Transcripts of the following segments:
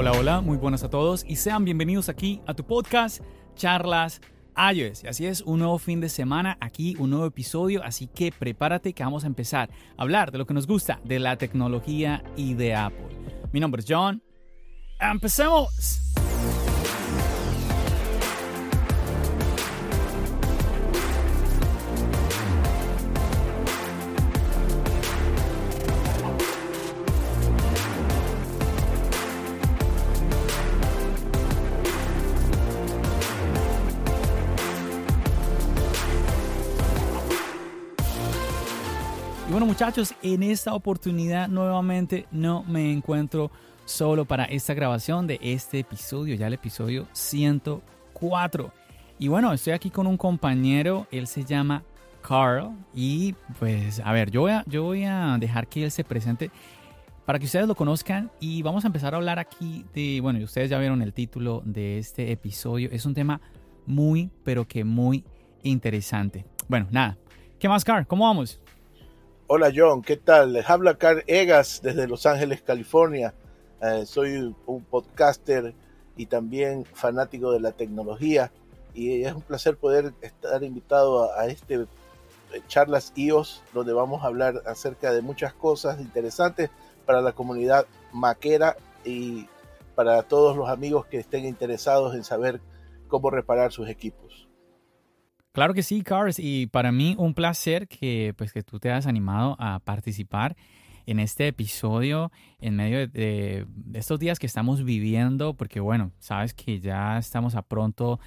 Hola, hola, muy buenas a todos y sean bienvenidos aquí a tu podcast Charlas iOS. Y así es, un nuevo fin de semana, aquí un nuevo episodio, así que prepárate que vamos a empezar a hablar de lo que nos gusta, de la tecnología y de Apple. Mi nombre es John. ¡Empecemos! Muchachos, en esta oportunidad nuevamente no me encuentro solo para esta grabación de este episodio, ya el episodio 104. Y bueno, estoy aquí con un compañero, él se llama Carl y pues a ver, yo voy a, yo voy a dejar que él se presente para que ustedes lo conozcan y vamos a empezar a hablar aquí de, bueno, ustedes ya vieron el título de este episodio, es un tema muy, pero que muy interesante. Bueno, nada, ¿qué más, Carl? ¿Cómo vamos? Hola John, ¿qué tal? Habla Carl Egas desde Los Ángeles, California. Eh, soy un podcaster y también fanático de la tecnología y es un placer poder estar invitado a, a este eh, charlas iOS donde vamos a hablar acerca de muchas cosas interesantes para la comunidad maquera y para todos los amigos que estén interesados en saber cómo reparar sus equipos. Claro que sí, Cars, y para mí un placer que, pues, que tú te hayas animado a participar en este episodio en medio de, estos días que estamos viviendo, porque bueno, sabes que ya estamos a pronto,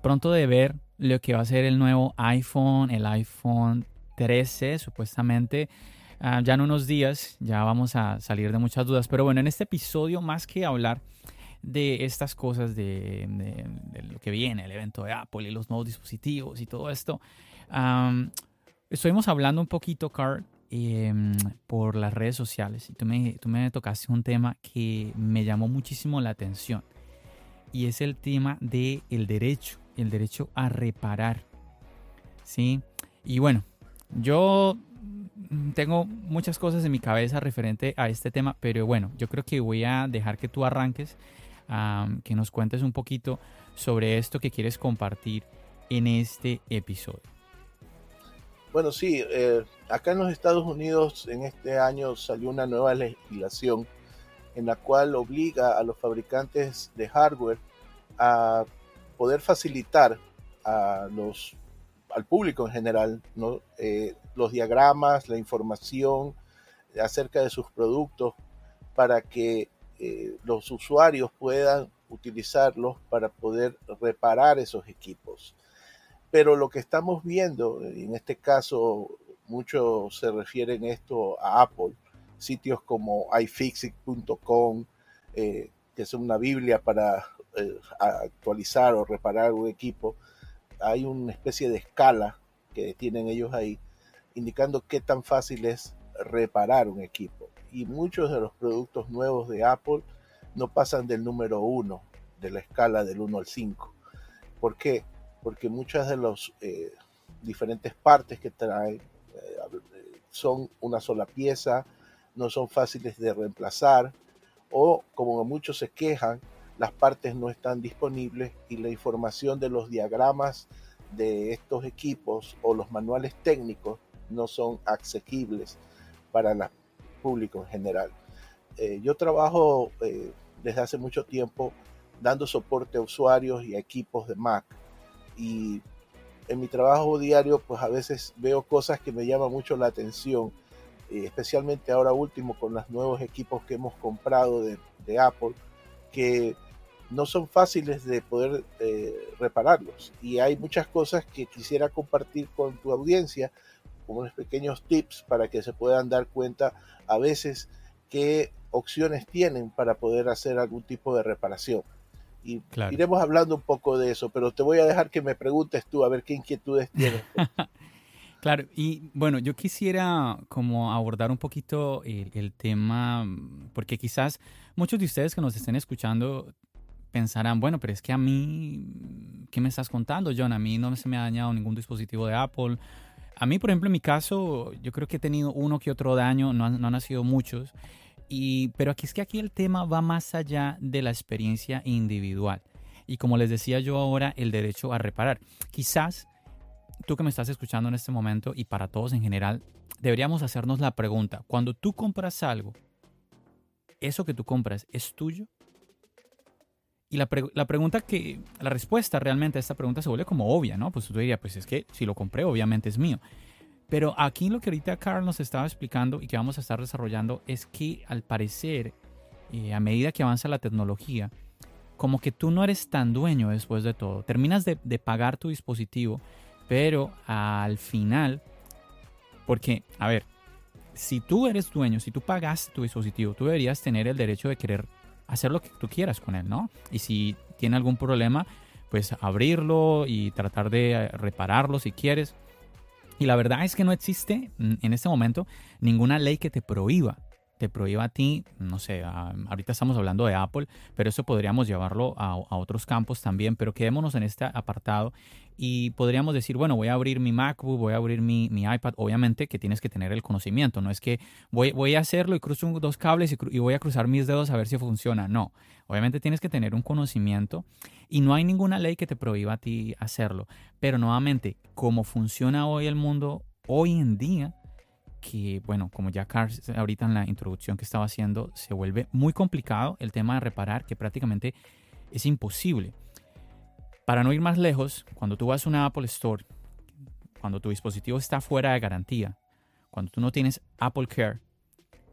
pronto de ver lo que va a ser el nuevo iPhone, el iPhone 13, supuestamente. Uh, ya en unos días ya vamos a salir de muchas dudas, pero bueno, en este episodio más que hablar de estas cosas de, lo que viene, el evento de Apple y los nuevos dispositivos y todo esto. Um, estuvimos hablando un poquito, Carl, eh, por las redes sociales y tú me, tú me tocaste un tema que me llamó muchísimo la atención y es el tema del el derecho, el derecho a reparar. ¿Sí? Y bueno, yo tengo muchas cosas en mi cabeza referente a este tema, pero bueno, yo creo que voy a dejar que tú arranques que nos cuentes un poquito sobre esto que quieres compartir en este episodio. Bueno, sí, eh, acá en los Estados Unidos en este año salió una nueva legislación en la cual obliga a los fabricantes de hardware a poder facilitar a los, al público en general ¿no? eh, los diagramas, la información acerca de sus productos para que eh, los usuarios puedan utilizarlos para poder reparar esos equipos. Pero lo que estamos viendo, en este caso, mucho se refieren esto a Apple, sitios como iFixit.com, eh, que es una Biblia para eh, actualizar o reparar un equipo, hay una especie de escala que tienen ellos ahí, indicando qué tan fácil es reparar un equipo y muchos de los productos nuevos de Apple no pasan del número 1 de la escala del 1 al 5. ¿Por qué? Porque muchas de las eh, diferentes partes que traen eh, son una sola pieza, no son fáciles de reemplazar o como muchos se quejan, las partes no están disponibles y la información de los diagramas de estos equipos o los manuales técnicos no son asequibles para las público en general. Eh, yo trabajo eh, desde hace mucho tiempo dando soporte a usuarios y equipos de Mac y en mi trabajo diario pues a veces veo cosas que me llaman mucho la atención, eh, especialmente ahora último con los nuevos equipos que hemos comprado de, de Apple que no son fáciles de poder eh, repararlos y hay muchas cosas que quisiera compartir con tu audiencia como unos pequeños tips para que se puedan dar cuenta a veces qué opciones tienen para poder hacer algún tipo de reparación. Y claro. iremos hablando un poco de eso, pero te voy a dejar que me preguntes tú a ver qué inquietudes tienes. claro, y bueno, yo quisiera como abordar un poquito el, el, tema, porque quizás muchos de ustedes que nos estén escuchando pensarán, bueno, pero es que a mí, ¿qué me estás contando, John? A mí no se me ha dañado ningún dispositivo de Apple, a mí, por ejemplo, en mi caso, yo creo que he tenido uno que otro daño, no, han sido muchos. Y, pero aquí es que aquí el tema va más allá de la experiencia individual. Y como les decía yo ahora, el derecho a reparar. Quizás tú que me estás escuchando en este momento y para todos en general, deberíamos hacernos la pregunta, cuando tú compras algo, ¿eso que tú compras es tuyo? Y la, la, pregunta que, la respuesta realmente a esta pregunta se vuelve como obvia, ¿no? Pues tú dirías, pues es que si lo compré, obviamente es mío. Pero aquí lo que ahorita Carl nos estaba explicando y que vamos a estar desarrollando es que al parecer, eh, a medida que avanza la tecnología, como que tú no eres tan dueño después de todo. Terminas de, de pagar tu dispositivo, pero al final, porque, a ver, si tú eres dueño, si tú pagaste tu dispositivo, tú deberías tener el derecho de querer hacer lo que tú quieras con él, ¿no? Y si tiene algún problema, pues abrirlo y tratar de eh, repararlo si quieres. Y la verdad es que no existe mm, en este momento ninguna ley que te prohíba te prohíba a ti, no sé, ahorita estamos hablando de Apple, pero eso podríamos llevarlo a, otros campos también, pero quedémonos en este apartado y podríamos decir, bueno, voy a abrir mi MacBook, voy a abrir mi, iPad, obviamente que tienes que tener el conocimiento, no es que voy, a hacerlo y cruzo dos cables y, y voy a cruzar mis dedos a ver si funciona, no, obviamente tienes que tener un conocimiento y no hay ninguna ley que te prohíba a ti hacerlo, pero nuevamente, como funciona hoy el mundo, hoy en día, que, bueno, como ya Carl ahorita en la introducción que estaba haciendo, se vuelve muy complicado el tema de reparar, que prácticamente es imposible. Para no ir más lejos, cuando tú vas a una Apple Store, cuando tu dispositivo está fuera de garantía, cuando tú no tienes Apple Care,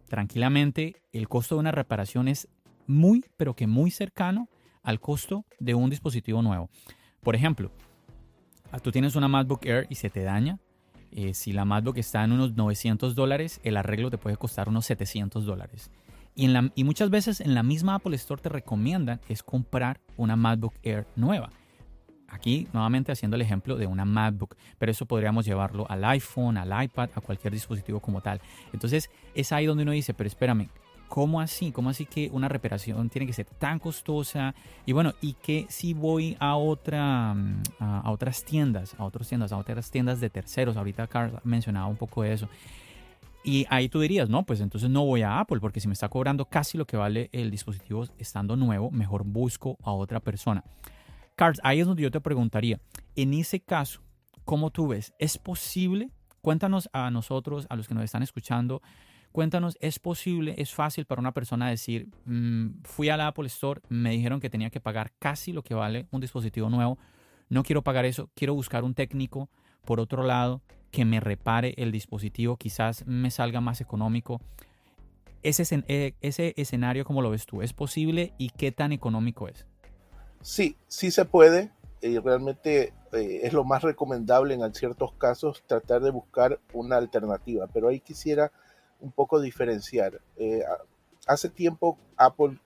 tranquilamente el costo de una reparación es muy, pero que muy cercano al costo de un dispositivo nuevo. Por ejemplo, tú tienes una MacBook Air y se te daña, eh, si la MacBook está en unos 900 dólares, el arreglo te puede costar unos 700 dólares. Y, y muchas veces en la misma Apple Store te recomiendan es comprar una MacBook Air nueva. Aquí nuevamente haciendo el ejemplo de una MacBook, pero eso podríamos llevarlo al iPhone, al iPad, a cualquier dispositivo como tal. Entonces es ahí donde uno dice, pero espérame, ¿Cómo así? ¿Cómo así que una reparación tiene que ser tan costosa? Y bueno, ¿y qué si voy a, otra, mm, a, otras tiendas, a otras tiendas, a otras tiendas de terceros? Ahorita Carl mencionaba un poco de eso. Y ahí tú dirías, no, pues entonces no voy a Apple, porque si me está cobrando casi lo que vale el dispositivo estando nuevo, mejor busco a otra persona. Carl, ahí es donde yo te preguntaría, en ese caso, ¿cómo tú ves? ¿Es posible? Cuéntanos a nosotros, a los que nos están escuchando, Cuéntanos, ¿es posible, es fácil para una persona decir, mm, fui a la Apple Store, me dijeron que tenía que pagar casi lo que vale un dispositivo nuevo, no quiero pagar eso, quiero buscar un técnico, por otro lado, que me repare el dispositivo, quizás me salga más económico. Ese, eh, escenario, ¿cómo lo ves tú? ¿Es posible y qué tan económico es? Sí, sí se puede. y realmente eh, es lo más recomendable en ciertos casos tratar de buscar una alternativa. Pero ahí quisiera un poco diferenciar. Eh, hace tiempo Apple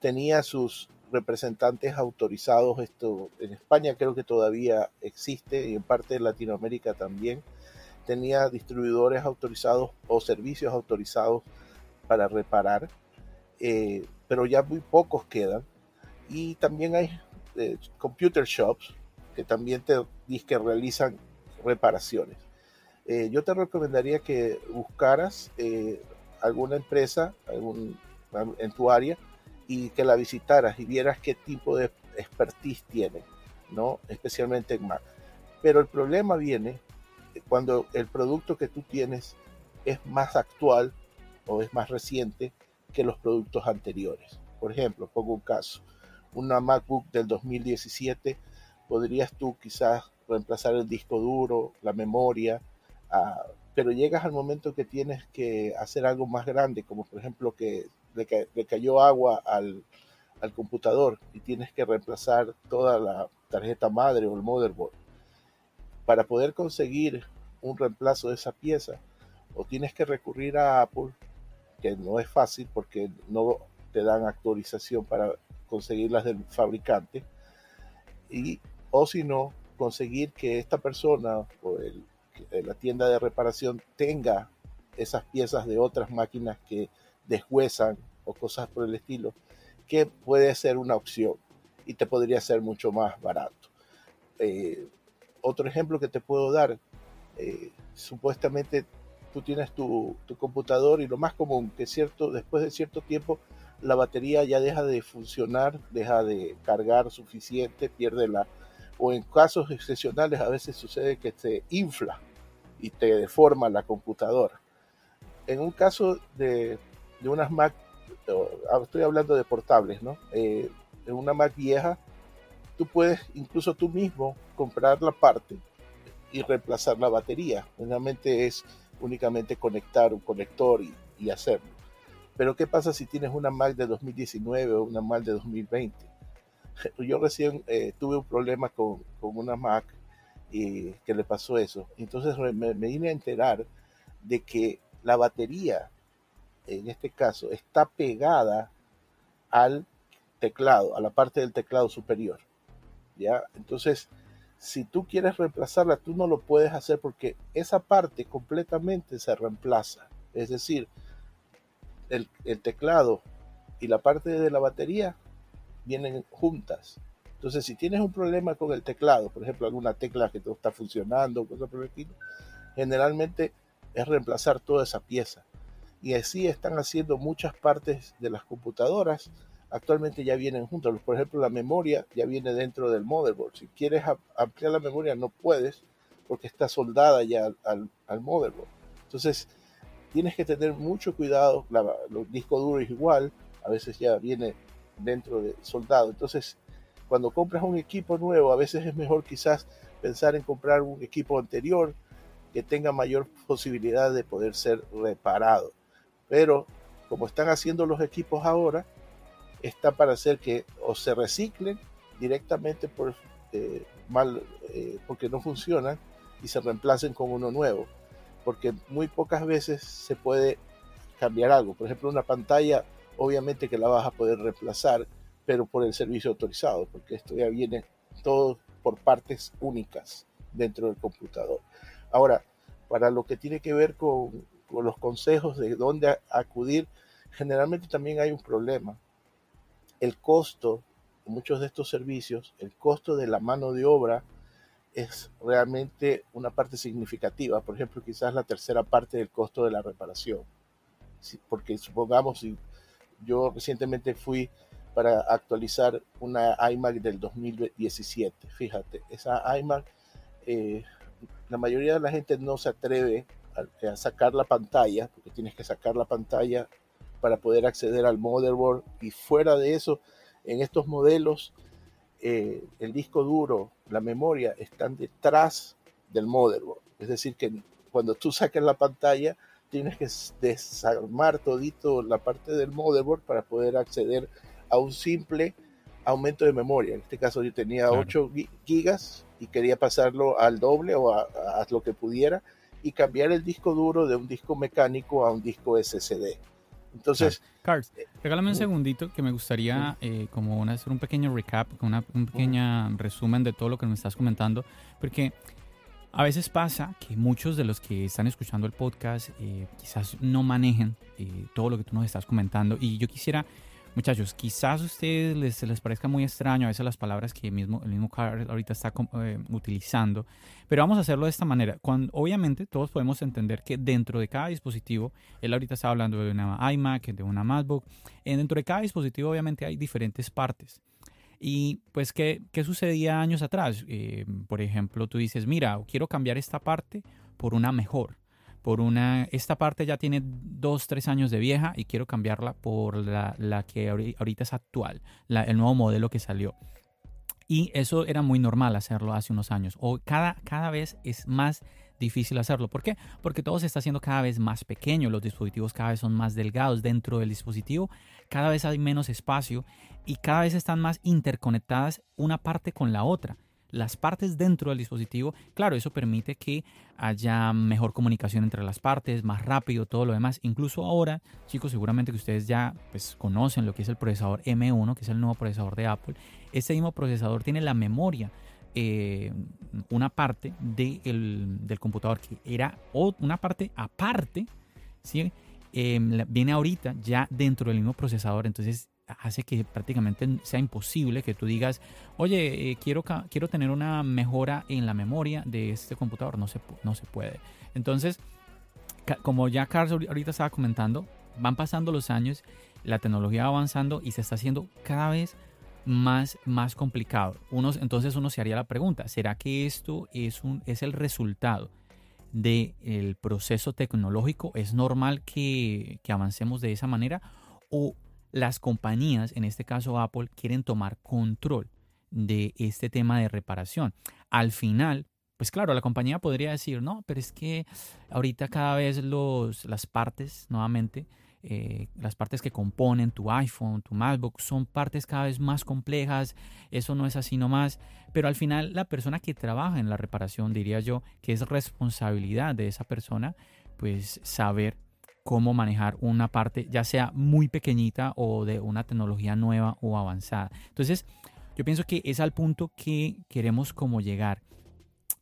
tenía sus representantes autorizados, esto en España creo que todavía existe y en parte de Latinoamérica también, tenía distribuidores autorizados o servicios autorizados para reparar, eh, pero ya muy pocos quedan. Y también hay eh, computer shops que también te que realizan reparaciones. Eh, yo te recomendaría que buscaras eh, alguna empresa en tu área y que la visitaras y vieras qué tipo de expertise tiene, ¿no? especialmente en Mac. Pero el problema viene cuando el producto que tú tienes es más actual o es más reciente que los productos anteriores. Por ejemplo, pongo un caso, una MacBook del 2017, podrías tú quizás reemplazar el disco duro, la memoria, Ah, pero llegas al momento que tienes que hacer algo más grande, como por ejemplo que le, cayó agua al, al, computador y tienes que reemplazar toda la tarjeta madre o el motherboard. Para poder conseguir un reemplazo de esa pieza, o tienes que recurrir a Apple, que no es fácil porque no te dan actualización para conseguirlas del fabricante, y o si no, conseguir que esta persona o el la tienda de reparación tenga esas piezas de otras máquinas que deshuesan o cosas por el estilo, que puede ser una opción y te podría ser mucho más barato. Eh, otro ejemplo que te puedo dar, eh, supuestamente tú tienes tu, tu, computador y lo más común que cierto, después de cierto tiempo la batería ya deja de funcionar, deja de cargar suficiente, pierde la... O en casos excepcionales a veces sucede que se infla y te deforma la computadora. En un caso de, de unas Mac, ah, estoy hablando de portables, ¿no? Eh, en una Mac vieja, tú puedes incluso tú mismo comprar la parte y reemplazar la batería. Realmente es únicamente conectar un conector y, y, hacerlo. Pero ¿qué pasa si tienes una Mac de 2019 o una Mac de 2020? Yo recién eh, tuve un problema con, con, una Mac y que le pasó eso. Entonces me, me vine a enterar de que la batería, en este caso, está pegada al teclado, a la parte del teclado superior. ¿Ya? Entonces, si tú quieres reemplazarla, tú no lo puedes hacer porque esa parte completamente se reemplaza. Es decir, el, teclado y la parte de la batería vienen juntas. Entonces, si tienes un problema con el teclado, por ejemplo, alguna tecla que no está funcionando, generalmente es reemplazar toda esa pieza. Y así están haciendo muchas partes de las computadoras actualmente ya vienen juntos. Por ejemplo, la memoria ya viene dentro del motherboard. Si quieres ampliar la memoria no puedes porque está soldada ya al, al motherboard. Entonces, tienes que tener mucho cuidado. La, los discos duros igual, a veces ya viene dentro de soldado. Entonces, cuando compras un equipo nuevo, a veces es mejor quizás pensar en comprar un equipo anterior que tenga mayor posibilidad de poder ser reparado. Pero como están haciendo los equipos ahora, está para hacer que o se reciclen directamente por eh, mal eh, porque no funcionan y se reemplacen con uno nuevo porque muy pocas veces se puede cambiar algo por ejemplo una pantalla obviamente que la vas a poder reemplazar pero por el servicio autorizado porque esto ya viene todo por partes únicas dentro del computador ahora para lo que tiene que ver con, con los consejos de dónde acudir generalmente también hay un problema el costo muchos de estos servicios, el costo de la mano de obra es realmente una parte significativa. Por ejemplo, quizás la tercera parte del costo de la reparación. porque supongamos, si yo recientemente fui para actualizar una iMac del 2017. Fíjate, esa iMac, eh, la mayoría de la gente no se atreve a, a, sacar la pantalla, porque tienes que sacar la pantalla para poder acceder al motherboard y fuera de eso, en estos modelos, eh, el disco duro, la memoria están detrás del motherboard. Es decir, que cuando tú saques la pantalla, tienes que desarmar todito la parte del motherboard para poder acceder un simple aumento de memoria. En este caso yo tenía 8 gigas y quería pasarlo al doble o a, a, lo que pudiera y cambiar el disco duro de un disco mecánico a un disco SSD. Entonces... Eh, regálame un segundito que me gustaría eh, como hacer un pequeño recap, una, un pequeño resumen de todo lo que me estás comentando, porque a veces pasa que muchos de los que están escuchando el podcast eh, quizás no manejen todo lo que tú nos estás comentando. Y yo quisiera Muchachos, quizás a ustedes les, les parezca muy extraño a veces las palabras que mismo, el mismo Carl ahorita está eh, utilizando, pero vamos a hacerlo de esta manera. Cuando, obviamente todos podemos entender que dentro de cada dispositivo, él ahorita está hablando de una iMac, de una MacBook, eh, dentro de cada dispositivo obviamente hay diferentes partes. Y pues, ¿qué, qué sucedía años atrás? Eh, por ejemplo, tú dices, mira, quiero cambiar esta parte por una mejor por una, esta parte ya tiene dos, tres años de vieja y quiero cambiarla por la, la que ahorita es actual, el nuevo modelo que salió. Y eso era muy normal hacerlo hace unos años. O cada, cada vez es más difícil hacerlo. ¿Por qué? Porque todo se está haciendo cada vez más pequeño, los dispositivos cada vez son más delgados dentro del dispositivo, cada vez hay menos espacio y cada vez están más interconectadas una parte con la otra las partes dentro del dispositivo. Claro, eso permite que haya mejor comunicación entre las partes, más rápido, todo lo demás. Incluso ahora, chicos, seguramente que ustedes ya pues, conocen lo que es el procesador M1, que es el nuevo procesador de Apple. Este mismo procesador tiene la memoria eh, una parte del computador que era una parte aparte. Eh, viene ahorita ya dentro del mismo procesador, entonces hace que prácticamente sea imposible que tú digas, oye, eh, quiero, quiero tener una mejora en la memoria de este computador. No se, no se puede. Entonces, como ya Carlos ahorita estaba comentando, van pasando los años, la tecnología va avanzando y se está haciendo cada vez más, más complicado. Unos, entonces uno se haría la pregunta, ¿será que esto es, un, es el resultado del proceso tecnológico? ¿Es normal que, que avancemos de esa manera? ¿O las compañías, en este caso Apple, quieren tomar control de este tema de reparación? Al final, pues claro, la compañía podría decir, no, pero es que ahorita cada vez los, las partes, nuevamente, eh, las partes que componen tu iPhone, tu MacBook, son partes cada vez más complejas, eso no es así nomás, pero al final la persona que trabaja en la reparación, diría yo, que es responsabilidad de esa persona, pues saber cómo manejar una parte, ya sea muy pequeñita o de una tecnología nueva o avanzada. Entonces, yo pienso que es al punto que queremos como llegar.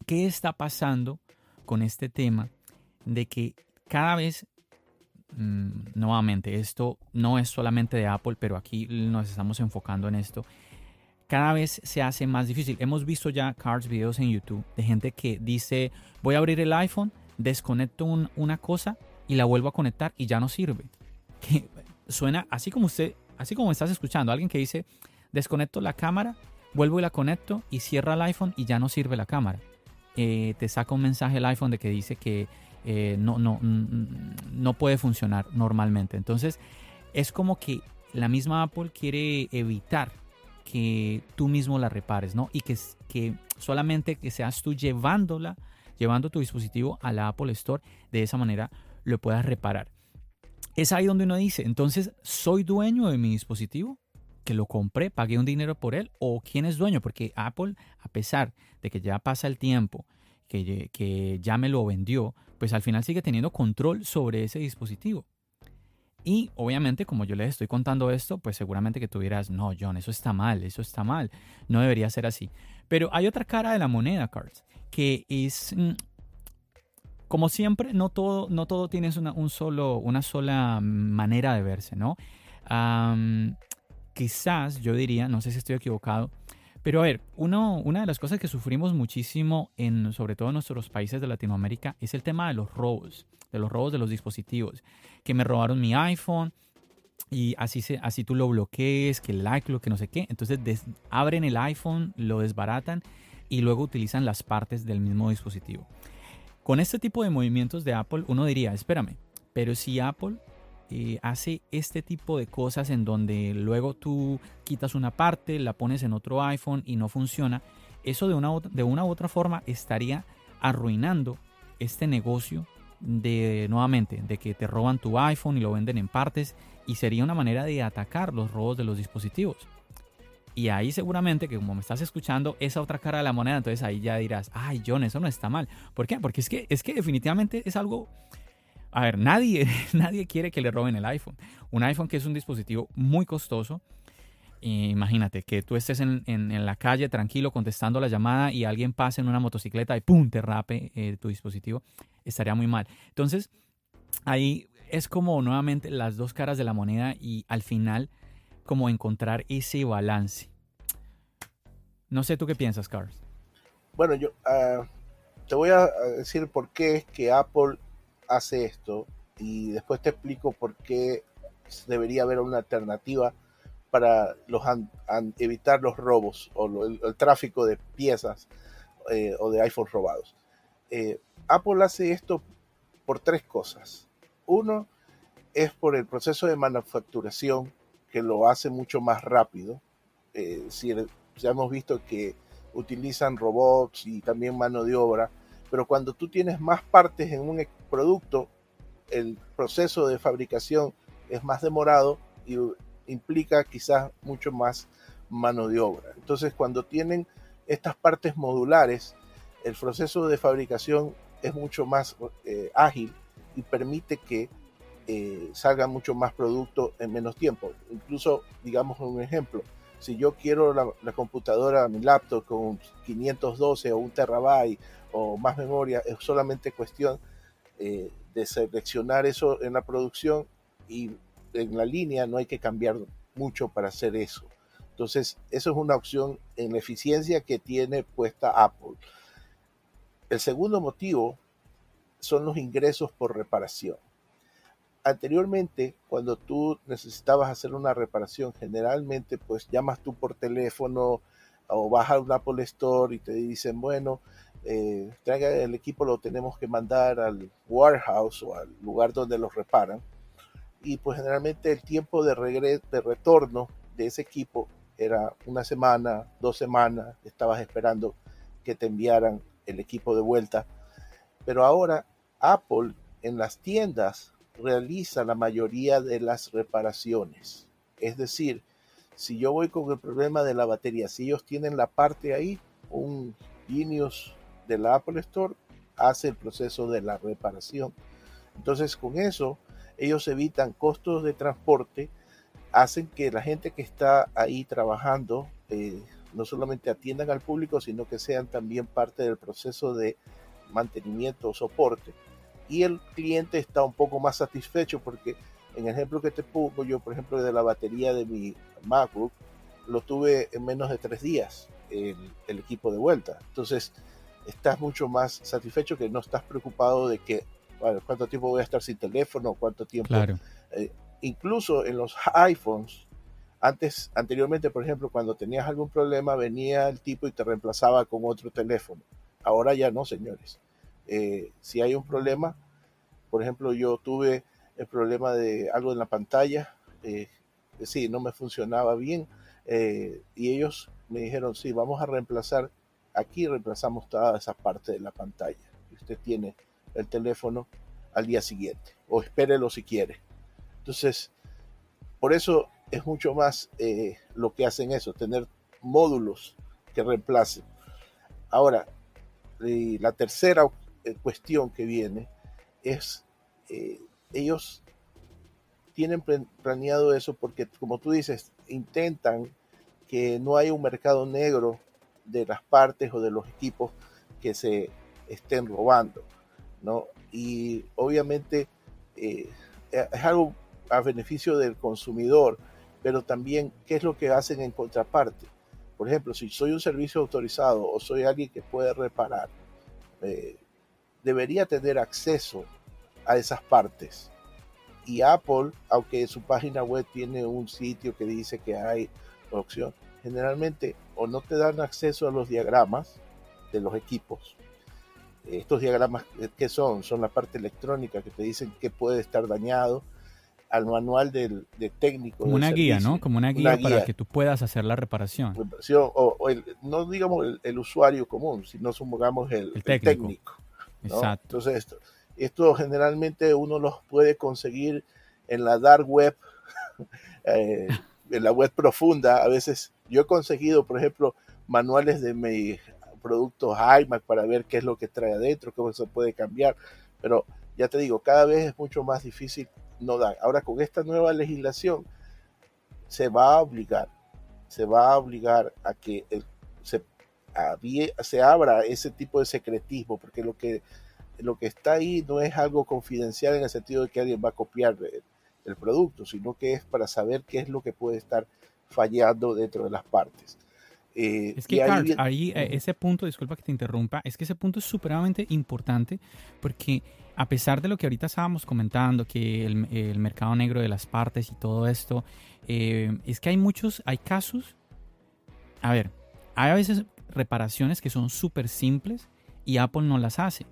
¿Qué está pasando con este tema de que cada vez Mm, nuevamente, esto no es solamente de Apple, pero aquí nos estamos enfocando en esto. Cada vez se hace más difícil. Hemos visto ya cards, videos en YouTube de gente que dice, voy a abrir el iPhone, desconecto una cosa y la vuelvo a conectar y ya no sirve. Suena así como usted, así como estás escuchando, alguien que dice, desconecto la cámara, vuelvo y la conecto y cierra el iPhone y ya no sirve la cámara. Eh, te saca un mensaje el iPhone de que dice que eh, no, no, no puede funcionar normalmente. Entonces, es como que la misma Apple quiere evitar que tú mismo la repares, ¿no? Y que, que solamente que seas tú llevándola, llevando tu dispositivo a la Apple Store, de esa manera lo puedas reparar. Es ahí donde uno dice, entonces, ¿soy dueño de mi dispositivo? que lo compré, pagué un dinero por él, o quién es dueño, porque Apple, a pesar de que ya pasa el tiempo, que, que ya me lo vendió, pues al final sigue teniendo control sobre ese dispositivo. Y obviamente, como yo les estoy contando esto, pues seguramente que tú dirás, no, John, eso está mal, eso está mal, no debería ser así. Pero hay otra cara de la moneda, Carls, que es, mm, como siempre, no todo, no todo tiene una, un solo, una sola manera de verse, ¿no? quizás yo diría, no sé si estoy equivocado, pero a ver, uno, una de las cosas que sufrimos muchísimo, en, sobre todo en nuestros países de Latinoamérica, es el tema de los robos, de los robos de los dispositivos. Que me robaron mi iPhone y así, se, así tú lo bloquees, que el like, lo que no sé qué. Entonces abren el iPhone, lo desbaratan y luego utilizan las partes del mismo dispositivo. Con este tipo de movimientos de Apple, uno diría, espérame, pero si Apple eh, hace este tipo de cosas en donde luego tú quitas una parte, la pones en otro iPhone y no funciona, eso de una, de una u otra forma estaría arruinando este negocio de nuevamente de que te roban tu iPhone y lo venden en partes y sería una manera de atacar los robos de los dispositivos. Y ahí seguramente que como me estás escuchando esa otra cara de la moneda, entonces ahí ya dirás, ay John, eso no está mal. ¿Por qué? Porque es que, es que definitivamente es algo a ver, nadie, nadie quiere que le roben el iPhone. Un iPhone que es un dispositivo muy costoso. imagínate que tú estés en, la calle tranquilo contestando la llamada y alguien pase en una motocicleta y ¡pum! te rape eh, tu dispositivo. Estaría muy mal. Entonces, ahí es como nuevamente las dos caras de la moneda y al final como encontrar ese balance. No sé tú qué piensas, Carlos. Bueno, yo ah, te voy a decir por qué es que Apple hace esto y después te explico por qué debería haber una alternativa para evitar los robos o el, tráfico de piezas eh, o de iPhone robados. Eh, Apple hace esto por tres cosas. Uno es por el proceso de manufacturación que lo hace mucho más rápido. Eh, si, ya hemos visto que utilizan robots y también mano de obra pero cuando tú tienes más partes en un producto, el proceso de fabricación es más demorado y implica quizás mucho más mano de obra. Entonces, cuando tienen estas partes modulares, el proceso de fabricación es mucho más eh, ágil y permite que eh, salga mucho más producto en menos tiempo. Incluso, digamos un ejemplo, si yo quiero la, computadora, mi laptop con 512 o un terabyte o más memoria, es solamente cuestión eh, de seleccionar eso en la producción y en la línea no hay que cambiar mucho para hacer eso. Entonces, eso es una opción en eficiencia que tiene puesta Apple. El segundo motivo son los ingresos por reparación. Anteriormente, cuando tú necesitabas hacer una reparación, generalmente pues llamas tú por teléfono o vas a un Apple Store y te dicen, bueno, eh, traiga el equipo, lo tenemos que mandar al warehouse o al lugar donde lo reparan. Y pues generalmente el tiempo de, de retorno de ese equipo era una semana, dos semanas, estabas esperando que te enviaran el equipo de vuelta. Pero ahora Apple en las tiendas realiza la mayoría de las reparaciones. Es decir, si yo voy con el problema de la batería, si ellos tienen la parte ahí, un Genius de la Apple Store hace el proceso de la reparación. Entonces con eso ellos evitan costos de transporte, hacen que la gente que está ahí trabajando eh, no solamente atiendan al público, sino que sean también parte del proceso de mantenimiento o soporte. Y el cliente está un poco más satisfecho porque en el ejemplo que te pongo yo, por ejemplo, de la batería de mi MacBook, lo tuve en menos de tres días el, el equipo de vuelta. Entonces, estás mucho más satisfecho que no estás preocupado de que, bueno, cuánto tiempo voy a estar sin teléfono, cuánto tiempo. Claro. Eh, incluso en los iPhones, antes, anteriormente, por ejemplo, cuando tenías algún problema, venía el tipo y te reemplazaba con otro teléfono. Ahora ya no, señores. Eh, si hay un problema, por ejemplo, yo tuve el problema de algo en la pantalla, eh, sí, no me funcionaba bien, eh, y ellos me dijeron, sí, vamos a reemplazar Aquí reemplazamos toda esa parte de la pantalla. Usted tiene el teléfono al día siguiente o espérelo si quiere. Entonces, por eso es mucho más eh, lo que hacen eso, tener módulos que reemplacen. Ahora, la tercera eh, cuestión que viene es, eh, ellos tienen planeado eso porque, como tú dices, intentan que no haya un mercado negro de las partes o de los equipos que se estén robando, ¿no? Y obviamente eh, es algo a beneficio del consumidor, pero también qué es lo que hacen en contraparte. Por ejemplo, si soy un servicio autorizado o soy alguien que puede reparar, eh, debería tener acceso a esas partes. Y Apple, aunque su página web tiene un sitio que dice que hay opción, generalmente o no te dan acceso a los diagramas de los equipos. Estos diagramas, eh, ¿qué son? Son la parte electrónica que te dicen qué puede estar dañado, al manual del, técnico. Como una guía, ¿no? Como una guía, para que tú puedas hacer la reparación. O, no digamos el, usuario común, sino supongamos el, el técnico. Exacto. Entonces, esto, esto generalmente uno los puede conseguir en la dark web, eh, en la web profunda. A veces yo he conseguido, por ejemplo, manuales de mis productos iMac para ver qué es lo que trae adentro, cómo se puede cambiar, pero ya te digo, cada vez es mucho más difícil no dar. Ahora con esta nueva legislación se va a obligar, se va a obligar a que se, se abra ese tipo de secretismo, porque lo que, lo que está ahí no es algo confidencial en el sentido de que alguien va a copiar el, el producto, sino que es para saber qué es lo que puede estar fallando dentro de las partes. Eh, es que, ahí, eh, ese punto, disculpa que te interrumpa, es que ese punto es supremamente importante porque a pesar de lo que ahorita estábamos comentando, que el, mercado negro de las partes y todo esto, eh, es que hay muchos, hay casos, a ver, hay a veces reparaciones que son súper simples y Apple no las hace.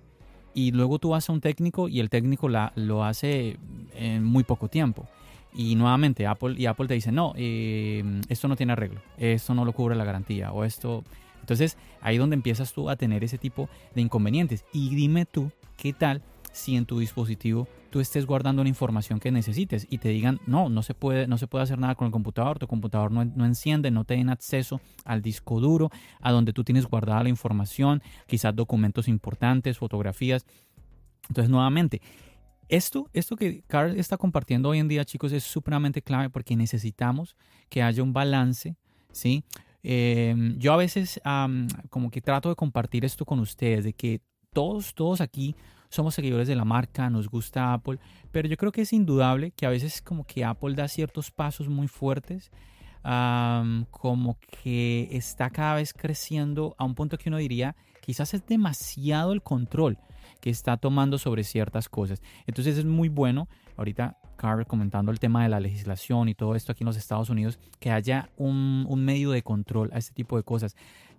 Y luego tú vas a un técnico y el técnico la, lo hace en muy poco tiempo. Y nuevamente Apple y Apple te dice, no, eh, esto no tiene arreglo, esto no lo cubre la garantía o esto... Entonces ahí donde empiezas tú a tener ese tipo de inconvenientes. Y dime tú, ¿qué tal si en tu dispositivo tú estés guardando la información que necesites y te digan, no, no se puede, no se puede hacer nada con el computador, tu computador no, no enciende, no te den acceso al disco duro, a donde tú tienes guardada la información, quizás documentos importantes, fotografías. Entonces, nuevamente, esto, esto que Carl está compartiendo hoy en día, chicos, es supremamente clave porque necesitamos que haya un balance, ¿sí? Em, yo a veces como que trato de compartir esto con ustedes, de que todos, todos aquí somos seguidores de la marca, nos gusta Apple, pero yo creo que es indudable que a veces como que Apple da ciertos pasos muy fuertes, como que está cada vez creciendo a un punto que uno diría, quizás es demasiado el control que está tomando sobre ciertas cosas. Entonces es muy bueno, ahorita Carl comentando el tema de la legislación y todo esto aquí en los Estados Unidos, que haya un, un medio de control a este tipo de cosas.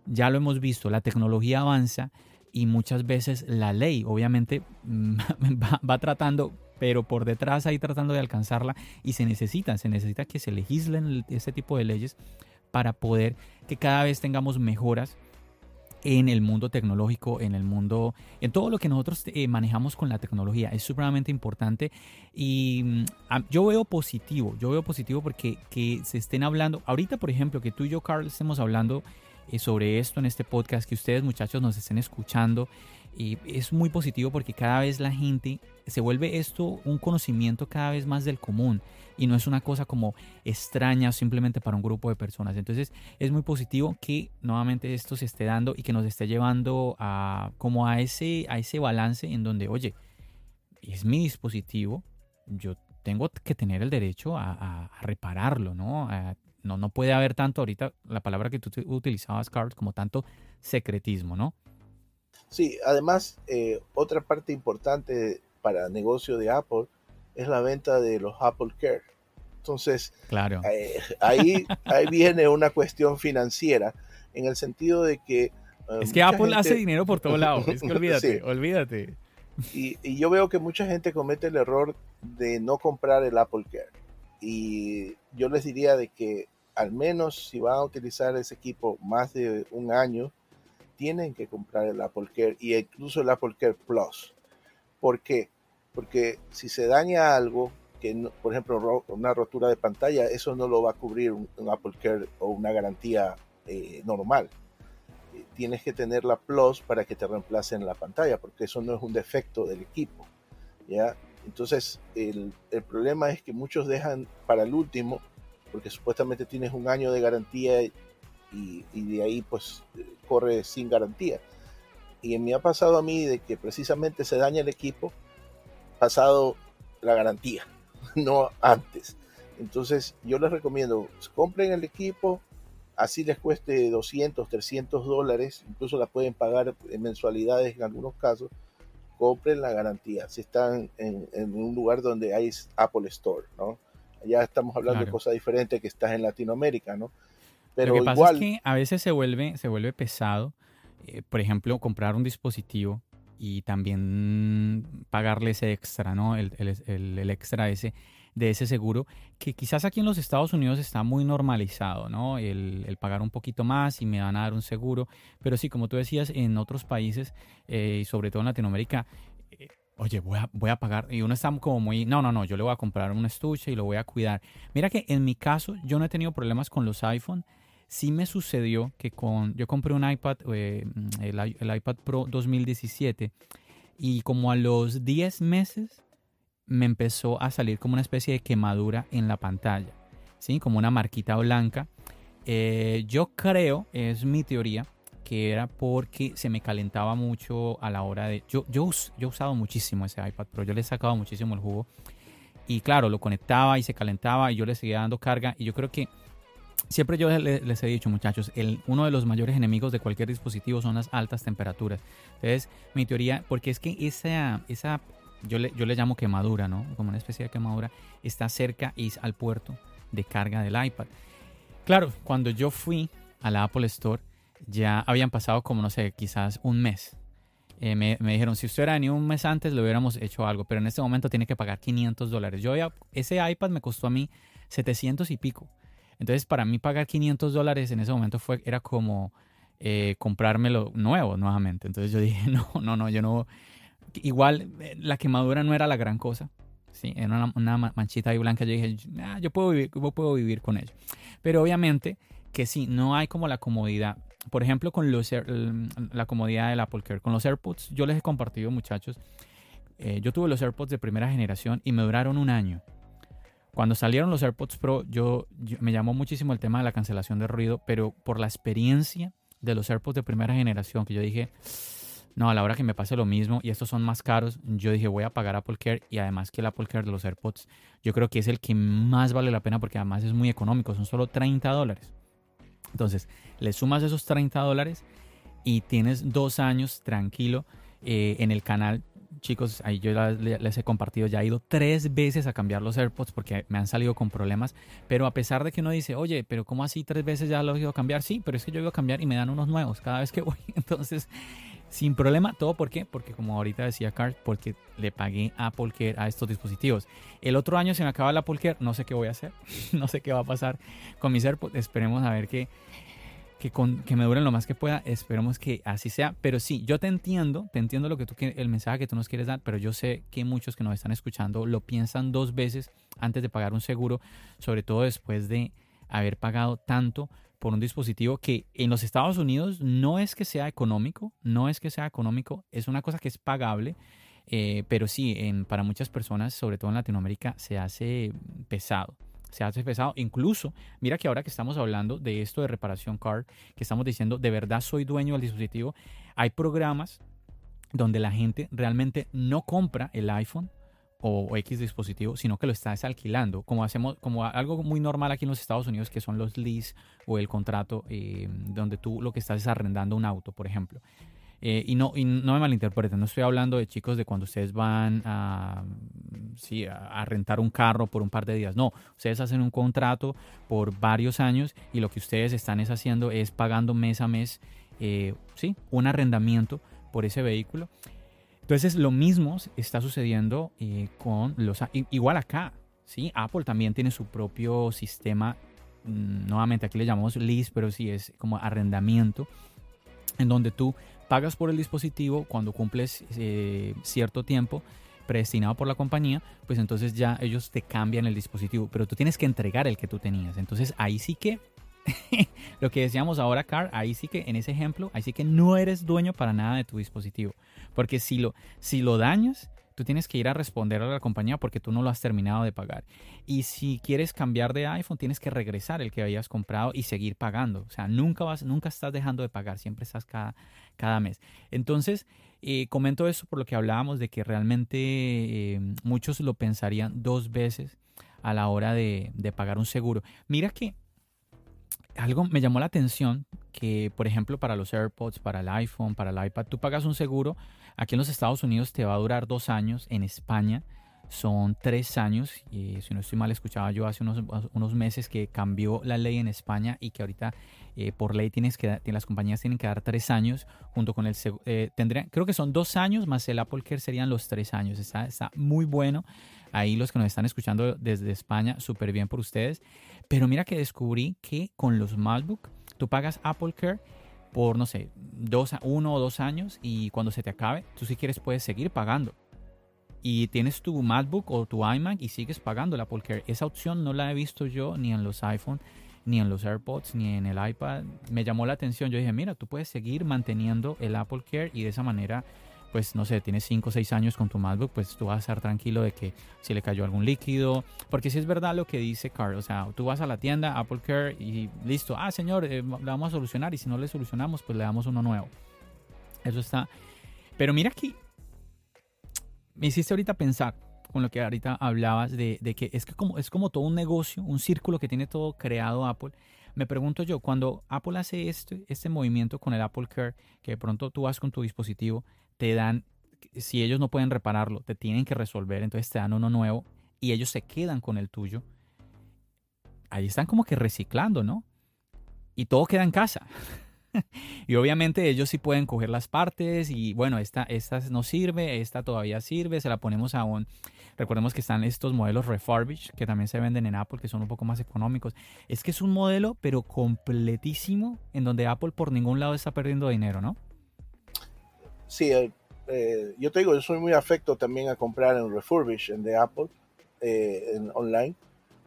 Ya lo hemos visto, la tecnología avanza y muchas veces la ley obviamente va, va, tratando pero por detrás ahí tratando de alcanzarla y se necesita, se necesita que se legislen este tipo de leyes para poder que cada vez tengamos mejoras en el mundo tecnológico, en el mundo, en todo lo que nosotros eh, manejamos con la tecnología. Es supremamente importante y mm, yo veo positivo, yo veo positivo porque que se estén hablando, ahorita por ejemplo, que tú y yo, Carl, estemos hablando sobre esto en este podcast, que ustedes muchachos nos estén escuchando y es muy positivo porque cada vez la gente se vuelve esto un conocimiento cada vez más del común y no es una cosa como extraña simplemente para un grupo de personas. Entonces es muy positivo que nuevamente esto se esté dando y que nos esté llevando a como a ese, a ese balance en donde, oye, es mi dispositivo, yo tengo que tener el derecho a, repararlo, ¿no? No, no puede haber tanto ahorita, la palabra que tú utilizabas, Carl, como tanto secretismo, ¿no? Sí, además, eh, otra parte importante para el negocio de Apple es la venta de los Apple Care. Entonces, claro. Eh, ahí, ahí viene una cuestión financiera, en el sentido de que... Eh, es que Apple hace dinero por todos lados, es que olvídate, olvídate. Y, y, yo veo que mucha gente comete el error de no comprar el Apple Care. Y yo les diría de que al menos si van a utilizar ese equipo más de un año, tienen que comprar el Apple Care y incluso el Apple Care Plus. ¿Por qué? Porque si se daña algo, que por ejemplo una rotura de pantalla, eso no lo va a cubrir un, Apple Care o una garantía eh, normal. Tienes que tener la Plus para que te reemplacen la pantalla, porque eso no es un defecto del equipo. ¿ya? Entonces, el, el problema es que muchos dejan para el último, porque supuestamente tienes un año de garantía y, de ahí pues corre sin garantía. Y me ha pasado a mí de que precisamente se daña el equipo pasado la garantía, no antes. Entonces yo les recomiendo, compren el equipo, así les cueste 200, 300 dólares, incluso la pueden pagar en mensualidades en algunos casos, compren la garantía, si están en, un lugar donde hay Apple Store, ¿no? Ya estamos hablando de cosas diferentes que estás en Latinoamérica, ¿no? Pero Lo que pasa es que a veces se vuelve, se vuelve pesado, eh, por ejemplo, comprar un dispositivo y también pagarle ese extra, ¿no? El, el, el, extra ese de ese seguro, que quizás aquí en los Estados Unidos está muy normalizado, ¿no? El, el, pagar un poquito más y me van a dar un seguro, pero sí, como tú decías, en otros países eh, sobre todo en Latinoamérica, eh, oye, voy a, voy a pagar, y uno está como muy, no, no, no, yo le voy a comprar un estuche y lo voy a cuidar. Mira que en mi caso yo no he tenido problemas con los iPhone, sí me sucedió que con, yo compré un iPad, eh, el, iPad Pro 2017, y como a los 10 meses me empezó a salir como una especie de quemadura en la pantalla, ¿sí? Como una marquita blanca. Eh, yo creo, es mi teoría, que era porque se me calentaba mucho a la hora de... Yo, yo, yo he usado muchísimo ese iPad Pro, yo le he sacado muchísimo el jugo. Y claro, lo conectaba y se calentaba y yo le seguía dando carga. Y yo creo que Siempre yo les, he dicho, muchachos, uno de los mayores enemigos de cualquier dispositivo son las altas temperaturas. Entonces, mi teoría, porque es que esa, esa yo, le, yo le llamo quemadura, ¿no? Como una especie de quemadura, está cerca y al puerto de carga del iPad. Claro, cuando yo fui a la Apple Store, ya habían pasado como, no sé, quizás un mes. Eh, me, dijeron, si usted era ni un mes antes, le hubiéramos hecho algo, pero en este momento tiene que pagar 500 dólares. Yo ese iPad me costó a mí 700 y pico. Entonces, para mí pagar 500 dólares en ese momento fue, era como eh, comprármelo nuevo nuevamente. Entonces yo dije, no, no, no, yo no... Igual eh, la quemadura no era la gran cosa. Sí, era una, manchita ahí blanca. Yo dije, ah, yo, puedo vivir, yo puedo vivir con ello. Pero obviamente que sí, no hay como la comodidad. Por ejemplo, con los, la comodidad del Apple Care. Con los AirPods, yo les he compartido, muchachos. Eh, yo tuve los AirPods de primera generación y me duraron un año. Cuando salieron los AirPods Pro, yo, me llamó muchísimo el tema de la cancelación de ruido, pero por la experiencia de los AirPods de primera generación, que yo dije, no, a la hora que me pase lo mismo y estos son más caros, yo dije voy a pagar Apple Care y además que el Apple Care de los AirPods, yo creo que es el que más vale la pena porque además es muy económico, son solo 30 dólares. Entonces, le sumas esos 30 dólares y tienes dos años tranquilo eh, en el canal chicos, ahí yo les he compartido, ya he ido tres veces a cambiar los AirPods porque me han salido con problemas, pero a pesar de que uno dice, oye, pero ¿cómo así tres veces ya los he ido a cambiar? Sí, pero es que yo he a cambiar y me dan unos nuevos cada vez que voy. Entonces, sin problema, ¿todo por qué? Porque como ahorita decía Carl, porque le pagué Apple Care a estos dispositivos. El otro año se me acaba el Apple Care, no sé qué voy a hacer, no sé qué va a pasar con mis AirPods, esperemos a ver qué que, con, que me duren lo más que pueda. Esperemos que así sea. Pero sí, yo te entiendo, te entiendo lo que tú, el mensaje que tú nos quieres dar, pero yo sé que muchos que nos están escuchando lo piensan dos veces antes de pagar un seguro, sobre todo después de haber pagado tanto por un dispositivo que en los Estados Unidos no es que sea económico, no es que sea económico, es una cosa que es pagable. Eh, pero sí, en, para muchas personas, sobre todo en Latinoamérica, se hace pesado se hace pesado. Incluso, mira que ahora que estamos hablando de esto de reparación card, que estamos diciendo, de verdad soy dueño del dispositivo, hay programas donde la gente realmente no compra el iPhone o, X dispositivo, sino que lo está alquilando, como hacemos, como algo muy normal aquí en los Estados Unidos, que son los lease o el contrato, eh, donde tú lo que estás es arrendando un auto, por ejemplo. Eh, y, no, y no me malinterpreten, no estoy hablando de chicos de cuando ustedes van a, sí, a, rentar un carro por un par de días. No, ustedes hacen un contrato por varios años y lo que ustedes están es haciendo es pagando mes a mes eh, sí, un arrendamiento por ese vehículo. Entonces lo mismo está sucediendo eh, con los... Igual acá, ¿sí? Apple también tiene su propio sistema, mm, nuevamente aquí le llamamos lease, pero sí es como arrendamiento, en donde tú pagas por el dispositivo cuando cumples eh, cierto tiempo predestinado por la compañía, pues entonces ya ellos te cambian el dispositivo, pero tú tienes que entregar el que tú tenías. Entonces ahí sí que, lo que decíamos ahora, Car, ahí sí que en ese ejemplo, ahí sí que no eres dueño para nada de tu dispositivo. Porque si lo, si lo dañas, tú tienes que ir a responder a la compañía porque tú no lo has terminado de pagar. Y si quieres cambiar de iPhone, tienes que regresar el que habías comprado y seguir pagando. O sea, nunca vas, nunca estás dejando de pagar, siempre estás cada, cada mes. Entonces, eh, comento eso por lo que hablábamos de que realmente eh, muchos lo pensarían dos veces a la hora de, de pagar un seguro. Mira que algo me llamó la atención que, por ejemplo, para los AirPods, para el iPhone, para el iPad, tú pagas un seguro. Aquí en los Estados Unidos te va a durar dos años. En España son tres años. Y si no estoy mal, escuchaba yo hace unos, unos meses que cambió la ley en España y que ahorita eh, por ley tienes que, las compañías tienen que dar tres años junto con el eh, tendrían, creo que son dos años más el Apple Care serían los tres años. Está, está muy bueno. Ahí los que nos están escuchando desde España, súper bien por ustedes. Pero mira que descubrí que con los MacBook tú pagas Apple Care por, no sé, dos, uno o dos años y cuando se te acabe, tú si quieres puedes seguir pagando y tienes tu MacBook o tu iMac y sigues pagando la Apple Care. Esa opción no la he visto yo ni en los iPhone, ni en los AirPods, ni en el iPad. Me llamó la atención. Yo dije, mira, tú puedes seguir manteniendo el Apple Care y de esa manera, pues no sé, tienes 5 o 6 años con tu MacBook, pues tú vas a estar tranquilo de que si le cayó algún líquido. Porque si es verdad lo que dice Carl, o sea, tú vas a la tienda, Apple Care y listo. Ah, señor, eh, le vamos a solucionar y si no le solucionamos, pues le damos uno nuevo. Eso está. Pero mira aquí, me hiciste ahorita pensar con lo que ahorita hablabas de, que es que como es como todo un negocio, un círculo que tiene todo creado Apple. Me pregunto yo, cuando Apple hace este, este movimiento con el Apple Care, que de pronto tú vas con tu dispositivo, te dan, si ellos no pueden repararlo, te tienen que resolver, entonces te dan uno nuevo y ellos se quedan con el tuyo. Ahí están como que reciclando, ¿no? Y todo queda en casa. y obviamente ellos sí pueden coger las partes y bueno, esta, esta no sirve, esta todavía sirve, se la ponemos a un... Recordemos que están estos modelos refurbished que también se venden en Apple, que son un poco más económicos. Es que es un modelo, pero completísimo, en donde Apple por ningún lado está perdiendo dinero, ¿no? Sí, eh, eh, yo te digo, yo soy muy afecto también a comprar en refurbished de Apple, eh, en online,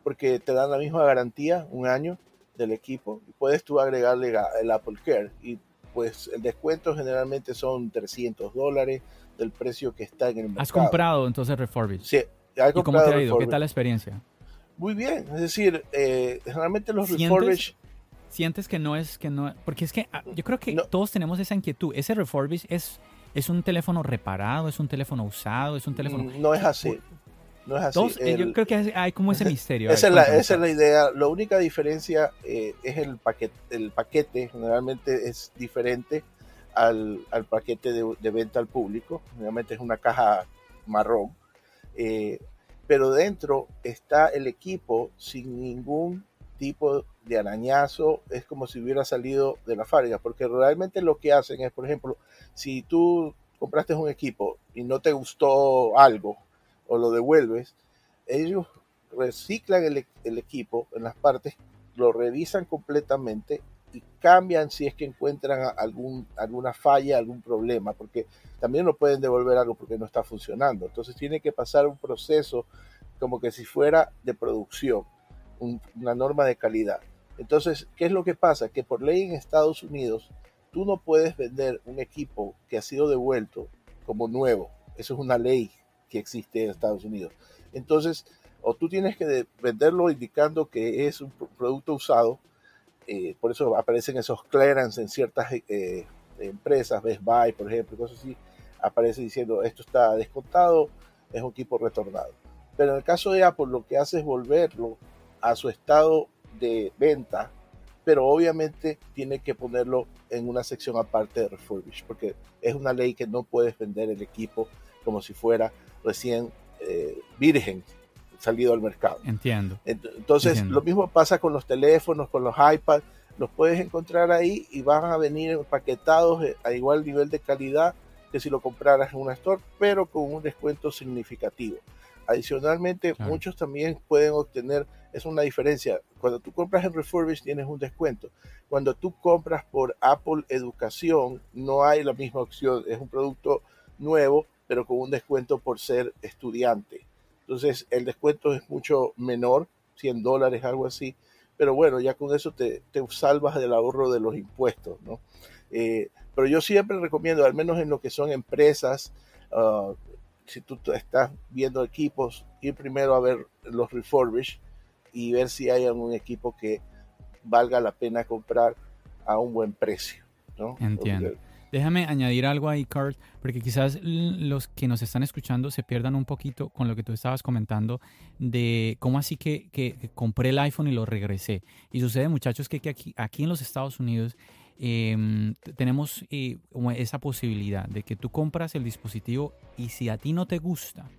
porque te dan la misma garantía, un año, del equipo y puedes tú agregarle el Apple Care y pues el descuento generalmente son 300 dólares del precio que está en el mercado. ¿Has comprado entonces Refurbished? Sí, ¿Y cómo te ha ido? ¿Qué tal la experiencia? Muy bien, es decir, eh, generalmente los Refurbished sientes que no es que no porque es que ah, yo creo que todos tenemos esa inquietud ese refurbished es es un teléfono reparado es un teléfono usado es un teléfono no es así no es así. Eh, yo creo que hay como ese misterio. esa, es la, idea. La única diferencia eh, es el paquete. El paquete generalmente es diferente al, paquete de, venta al público. Obviamente es una caja marrón. Eh, pero dentro está el equipo sin ningún tipo de arañazo, es como si hubiera salido de la fábrica, porque realmente lo que hacen es, por ejemplo, si tú compraste un equipo y no te gustó algo o lo devuelves, ellos reciclan el, equipo en las partes, lo revisan completamente y cambian si es que encuentran algún, alguna falla, algún problema, porque también no pueden devolver algo porque no está funcionando. Entonces tiene que pasar un proceso como que si fuera de producción, una norma de calidad. Entonces, ¿qué es lo que pasa? Que por ley en Estados Unidos, tú no puedes vender un equipo que ha sido devuelto como nuevo. Eso es una ley que existe en Estados Unidos. Entonces, o tú tienes que venderlo indicando que es un producto usado, eh, por eso aparecen esos clearance en ciertas eh, empresas, Best Buy, por ejemplo, cosas así, aparece diciendo esto está descontado, es un equipo retornado. Pero en el caso de Apple, lo que hace es volverlo a su estado de venta, pero obviamente tiene que ponerlo en una sección aparte de refurbish, porque es una ley que no puedes vender el equipo como si fuera recién eh, virgen, salido al mercado. Entiendo. Entonces, lo mismo pasa con los teléfonos, con los iPads, los puedes encontrar ahí y van a venir empaquetados eh, a igual nivel de calidad que si lo compraras en una store, pero con un descuento significativo. Adicionalmente, muchos también pueden obtener, es una diferencia, cuando tú compras en Refurbish tienes un descuento. Cuando tú compras por Apple Educación, no hay la misma opción, es un producto nuevo, pero con un descuento por ser estudiante. Entonces el descuento es mucho menor, 100 dólares, algo así. Pero bueno, ya con eso te, salvas del ahorro de los impuestos, ¿no? Eh, pero yo siempre recomiendo, al menos en lo que son empresas, ah, si tú estás viendo equipos, ir primero a ver los refurbish y ver si hay algún equipo que valga la pena comprar a un buen precio. ¿no? Entiendo. Déjame añadir algo ahí, Carl, porque quizás los que nos están escuchando se pierdan un poquito con lo que tú estabas comentando de cómo así que, compré el iPhone y lo regresé. Y sucede, muchachos, que, aquí, aquí en los Estados Unidos em, tenemos eh, esa posibilidad de que tú compras el dispositivo y si a ti no te gusta,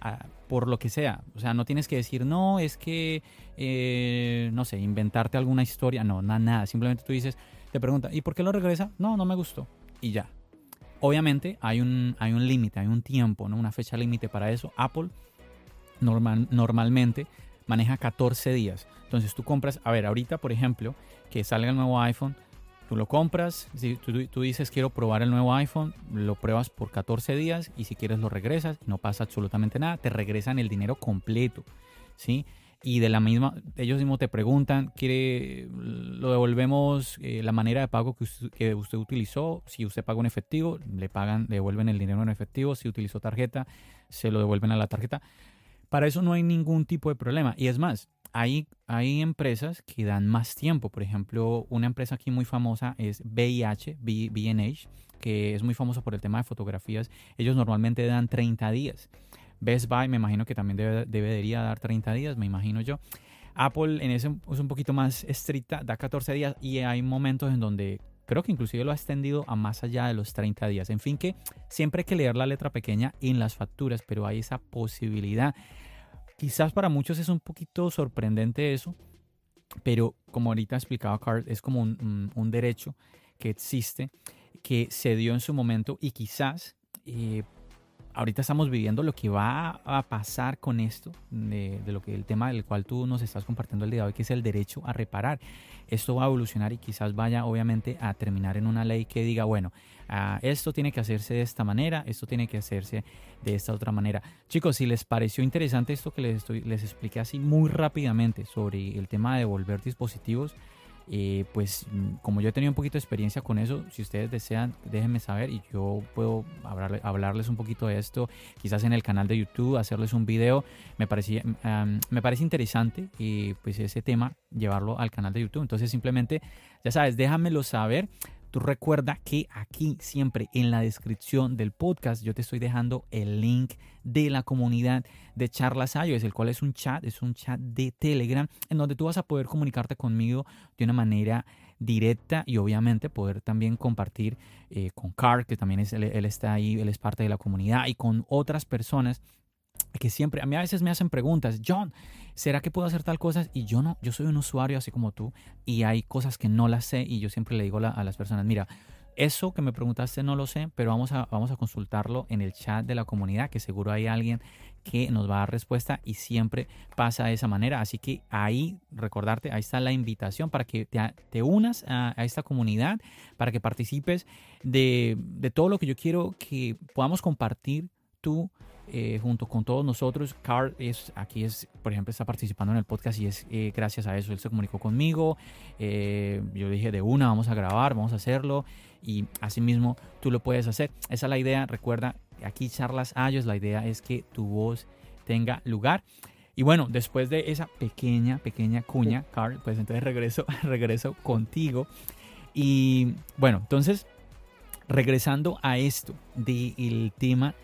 ah, por lo que sea, o sea, no tienes que decir, no, es que, eh, no sé, inventarte alguna historia, no, nada, nada, simplemente tú dices, te pregunta, ¿y por qué lo regresa? No, no me gustó y ya. Obviamente hay un, hay un límite, hay un tiempo, ¿no? una fecha límite para eso. Apple normal, normalmente maneja 14 días. Entonces tú compras, a ver, ahorita por ejemplo, que salga el nuevo iPhone, tú lo compras, si tú, tú, dices quiero probar el nuevo iPhone, lo pruebas por 14 días y si quieres lo regresas no pasa absolutamente nada, te regresan el dinero completo, ¿sí? y de la misma, ellos mismos te preguntan, quiere, lo devolvemos eh, la manera de pago que usted, utilizó, si usted paga en efectivo, le pagan, devuelven el dinero en efectivo, si utilizó tarjeta, se lo devuelven a la tarjeta. Para eso no hay ningún tipo de problema. Y es más, hay, hay empresas que dan más tiempo. Por ejemplo, una empresa aquí muy famosa es VIH, BNH, que es muy famosa por el tema de fotografías. Ellos normalmente dan 30 días. Best Buy me imagino que también debe, debería dar 30 días, me imagino yo. Apple en ese es un poquito más estricta, da 14 días y hay momentos en donde creo que inclusive lo ha extendido a más allá de los 30 días. En fin, que siempre hay que leer la letra pequeña en las facturas, pero hay esa posibilidad. Quizás para muchos es un poquito sorprendente eso, pero como ahorita explicaba Carl, es como un, un derecho que existe, que se dio en su momento y quizás eh, ahorita estamos viviendo lo que va a pasar con esto, de, lo que el tema del cual tú nos estás compartiendo el día de hoy, que es el derecho a reparar. Esto va a evolucionar y quizás vaya obviamente a terminar en una ley que diga, bueno, ah, esto tiene que hacerse de esta manera, esto tiene que hacerse de esta otra manera. Chicos, si les pareció interesante esto que les, estoy, les expliqué así muy rápidamente sobre el tema de devolver dispositivos, eh, pues mm, como yo he tenido un poquito de experiencia con eso, si ustedes desean, déjenme saber y yo puedo hablarles un poquito de esto, quizás en el canal de YouTube, hacerles un video. Me, parecía, mm, me parece interesante y pues ese tema llevarlo al canal de YouTube. Entonces simplemente, ya sabes, déjamelo saber Tú recuerda que aquí siempre en la descripción del podcast yo te estoy dejando el link de la comunidad de Charlas iOS, el cual es un chat, es un chat de Telegram en donde tú vas a poder comunicarte conmigo de una manera directa y obviamente poder también compartir eh, con Carl, que también es, él, él está ahí, él es parte de la comunidad y con otras personas que siempre, a mí a veces me hacen preguntas, John, ¿será que puedo hacer tal cosa? Y yo no, yo soy un usuario así como tú y hay cosas que no las sé y yo siempre le digo a las personas, mira, eso que me preguntaste no lo sé, pero vamos a, vamos a consultarlo en el chat de la comunidad, que seguro hay alguien que nos va a dar respuesta y siempre pasa de esa manera. Así que ahí, recordarte, ahí está la invitación para que te, unas a, a, esta comunidad, para que participes de, de todo lo que yo quiero que podamos compartir tú eh, junto con todos nosotros. Carl es, aquí es, por ejemplo, está participando en el podcast y es eh, gracias a eso. Él se comunicó conmigo. Eh, yo dije de una, vamos a grabar, vamos a hacerlo. Y así mismo tú lo puedes hacer. Esa es la idea. Recuerda, aquí charlas Ayos, la idea es que tu voz tenga lugar. Y bueno, después de esa pequeña, pequeña cuña, Carl, pues entonces regreso, regreso contigo. Y bueno, entonces, regresando a esto del tema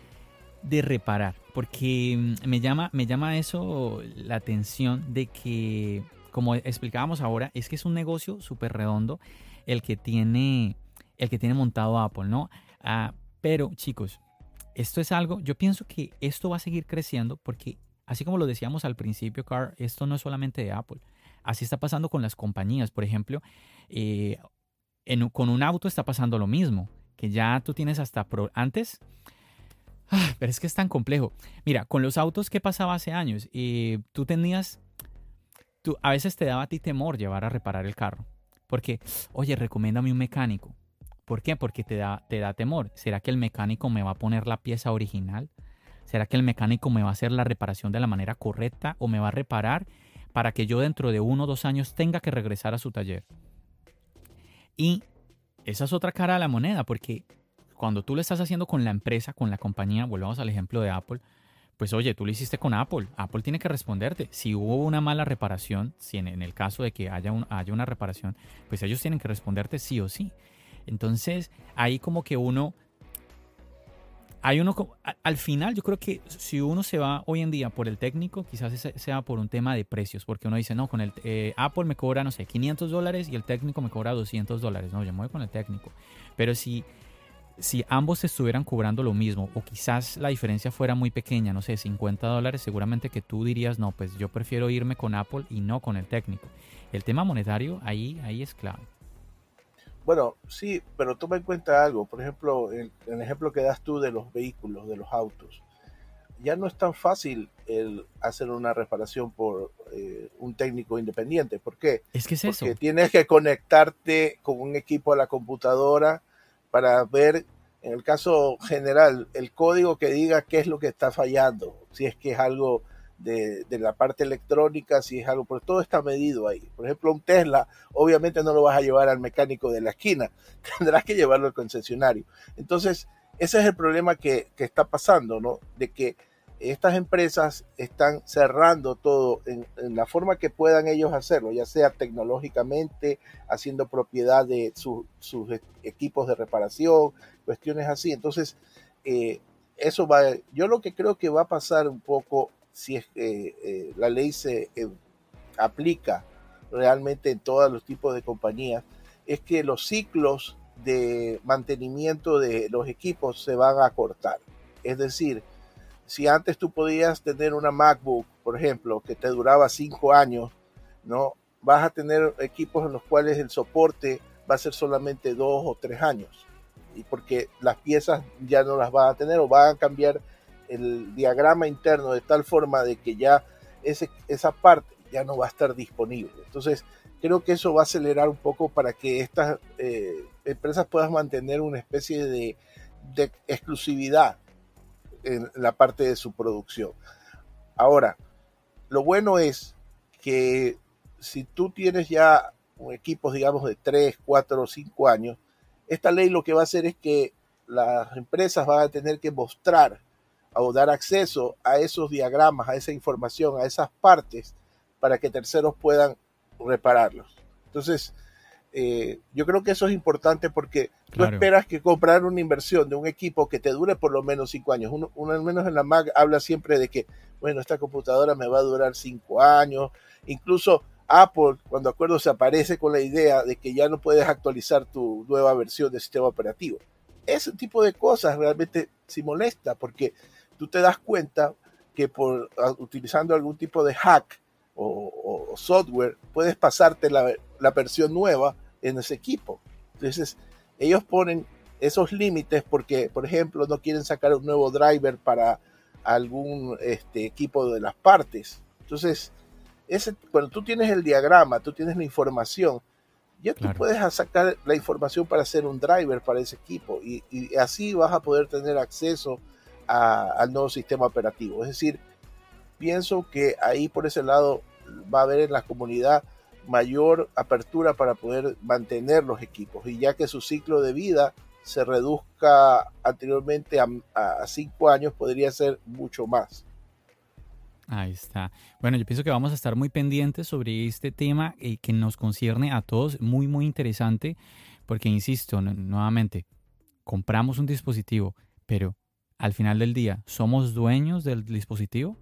de reparar, porque mm, me llama, me llama eso la atención de que, como explicábamos ahora, es que es un negocio súper redondo el que tiene, el que tiene montado Apple, ¿no? Ah, pero chicos, esto es algo, yo pienso que esto va a seguir creciendo porque, así como lo decíamos al principio, Carl, esto no es solamente de Apple. Así está pasando con las compañías. Por ejemplo, eh, con un auto está pasando lo mismo, que ya tú tienes hasta... antes Ah, pero es que es tan complejo. Mira, con los autos, ¿qué pasaba hace años? y tú tenías, tú, a veces te daba a ti temor llevar a reparar el carro. Porque, oye, recomiéndame un mecánico. ¿Por qué? Porque te da, te da temor. ¿Será que el mecánico me va a poner la pieza original? ¿Será que el mecánico me va a hacer la reparación de la manera correcta o me va a reparar para que yo dentro de uno o dos años tenga que regresar a su taller? Y esa es otra cara de la moneda, porque cuando tú lo estás haciendo con la empresa, con la compañía, volvamos al ejemplo de Apple, pues oye, tú lo hiciste con Apple. Apple tiene que responderte. Si hubo una mala reparación, si en, el caso de que haya, haya una reparación, pues ellos tienen que responderte sí o sí. Entonces, ahí como que uno... Hay uno, al final yo creo que si uno se va hoy en día por el técnico, quizás sea por un tema de precios, porque uno dice, no, con el eh, Apple me cobra, no sé, 500 dólares y el técnico me cobra 200 dólares. No, yo me voy con el técnico. Pero si si ambos estuvieran cobrando lo mismo o quizás la diferencia fuera muy pequeña, no sé, 50 dólares, seguramente que tú dirías, no, pues yo prefiero irme con Apple y no con el técnico. El tema monetario ahí, ahí es clave. Bueno, sí, pero toma en cuenta algo. Por ejemplo, el, el ejemplo que das tú de los vehículos, de los autos. Ya no es tan fácil el hacer una reparación por eh, un técnico independiente. ¿Por qué? Es que es Porque tienes que conectarte con un equipo a la computadora para ver, en el caso general, el código que diga qué es lo que está fallando, si es que es algo de, la parte electrónica, si es algo, porque todo está medido ahí. Por ejemplo, un Tesla, obviamente no lo vas a llevar al mecánico de la esquina, tendrás que llevarlo al concesionario. Entonces, ese es el problema que, que está pasando, ¿no? De que estas empresas están cerrando todo en, la forma que puedan ellos hacerlo, ya sea tecnológicamente, haciendo propiedad de sus equipos de reparación, cuestiones así. Entonces, eh, eso va, yo lo que creo que va a pasar un poco si es que eh, la ley se eh, aplica realmente en todos los tipos de compañías, es que los ciclos de mantenimiento de los equipos se van a cortar. Es decir, si antes tú podías tener una MacBook, por ejemplo, que te duraba cinco años, ¿no? Vas a tener equipos en los cuales el soporte va a ser solamente dos o tres años. Y porque las piezas ya no las van a tener o van a cambiar el diagrama interno de tal forma de que ya esa parte ya no va a estar disponible. Entonces, creo que eso va a acelerar un poco para que estas eh, empresas puedan mantener una especie de exclusividad en la parte de su producción. Ahora, lo bueno es que si tú tienes ya equipos, digamos, de 3, 4 o 5 años, esta ley lo que va a hacer es que las empresas van a tener que mostrar o dar acceso a esos diagramas, a esa información, a esas partes, para que terceros puedan repararlos. Entonces, eh, yo creo que eso es importante porque tú esperas que comprar una inversión de un equipo que te dure por lo menos cinco años. Uno, uno, al menos en la Mac habla siempre de que, bueno, esta computadora me va a durar cinco años. Incluso Apple, cuando acuerdo, se aparece con la idea de que ya no puedes actualizar tu nueva versión del sistema operativo. Ese tipo de cosas realmente sí molesta porque tú te das cuenta que por utilizando algún tipo de hack o, software puedes pasarte la, la versión nueva en ese equipo. Entonces, ellos ponen esos límites porque, por ejemplo, no quieren sacar un nuevo driver para algún este, equipo de las partes. Entonces, ese, cuando tú tienes el diagrama, tú tienes la información, ya tú puedes sacar la información para hacer un driver para ese equipo y, así vas a poder tener acceso al nuevo sistema operativo. Es decir, pienso que ahí por ese lado va a haber en la comunidad mayor apertura para poder mantener los equipos y ya que su ciclo de vida se reduzca anteriormente a, cinco años, podría ser mucho más. Ahí está. Bueno, yo pienso que vamos a estar muy pendientes sobre este tema eh, que nos concierne a todos, muy, muy interesante, porque insisto, nuevamente, compramos un dispositivo, pero al final del día, ¿somos dueños del dispositivo?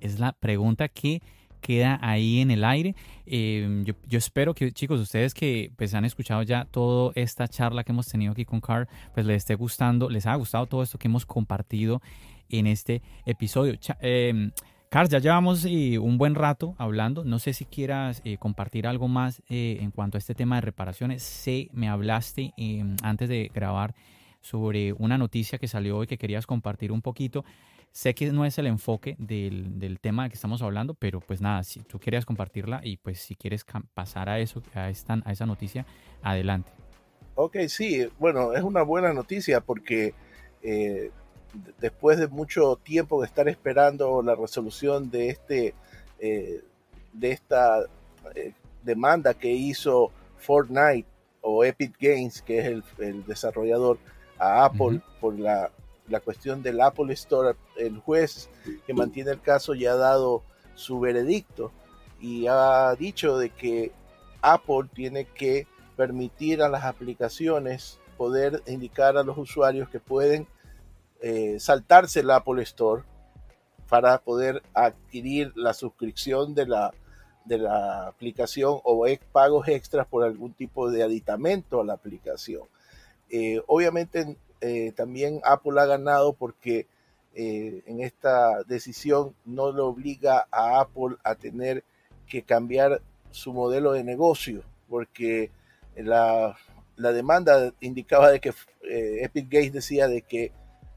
Es la pregunta que queda ahí en el aire. Em, yo, espero que, chicos, ustedes que pues, han escuchado ya toda esta charla que hemos tenido aquí con Carl, pues les esté gustando, les ha gustado todo esto que hemos compartido en este episodio. Eh, Carl, ya llevamos eh, un buen rato hablando. No sé si quieras eh, compartir algo más eh, en cuanto a este tema de reparaciones. Sé, me hablaste em, antes de grabar sobre una noticia que salió hoy que querías compartir un poquito. Sé que no es el enfoque del, del tema del que estamos hablando, pero pues nada, si tú querías compartirla y pues si quieres pasar a eso, a, esta, esa noticia, adelante. Ok, sí, bueno, es una buena noticia porque eh, después de mucho tiempo de estar esperando la resolución de este eh, de esta eh, demanda que hizo Fortnite o Epic Games, que es el, desarrollador, a Apple por la la cuestión del Apple Store, el juez que mantiene el caso ya ha dado su veredicto y ha dicho de que Apple tiene que permitir a las aplicaciones poder indicar a los usuarios que pueden eh, saltarse el Apple Store para poder adquirir la suscripción de la, de la aplicación o pagos extras por algún tipo de aditamento a la aplicación. Eh, obviamente eh, también Apple ha ganado porque eh, en esta decisión no le obliga a Apple a tener que cambiar su modelo de negocio, porque la, demanda indicaba de que Epic Games decía de que